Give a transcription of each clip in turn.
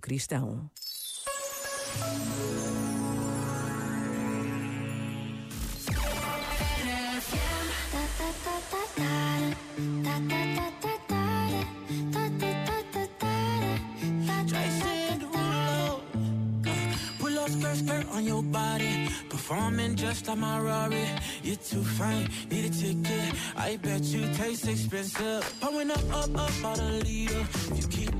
cristão. on your body. Performing just like my Rari. You're too fine, need a ticket. I bet you taste expensive. Pouring up, up, up, a leader. You keeping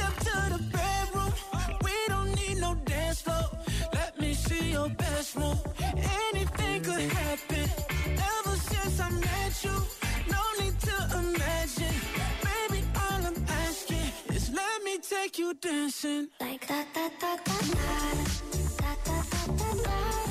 Your best move. Anything could happen. Ever since I met you, no need to imagine. Baby, all I'm asking is let me take you dancing. Like da da da da da da da da da da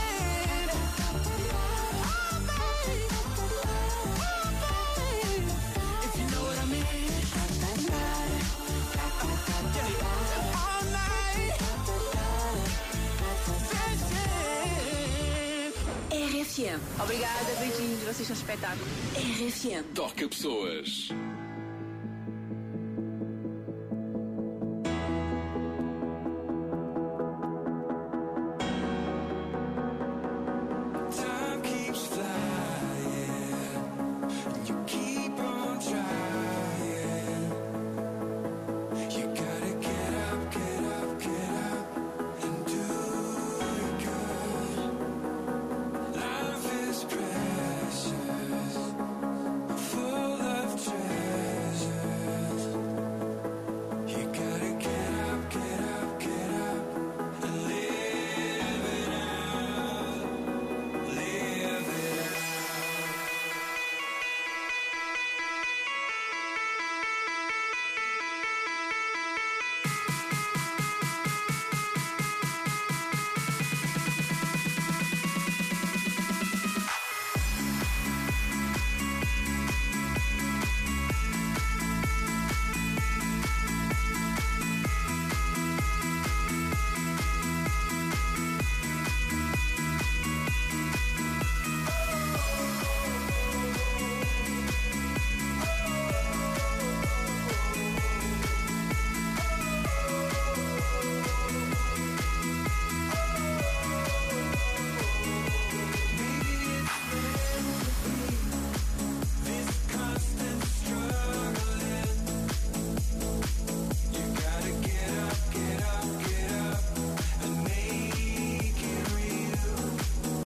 RFM. Obrigada, beijinhos, vocês são espetáculo. RFM. Toca pessoas.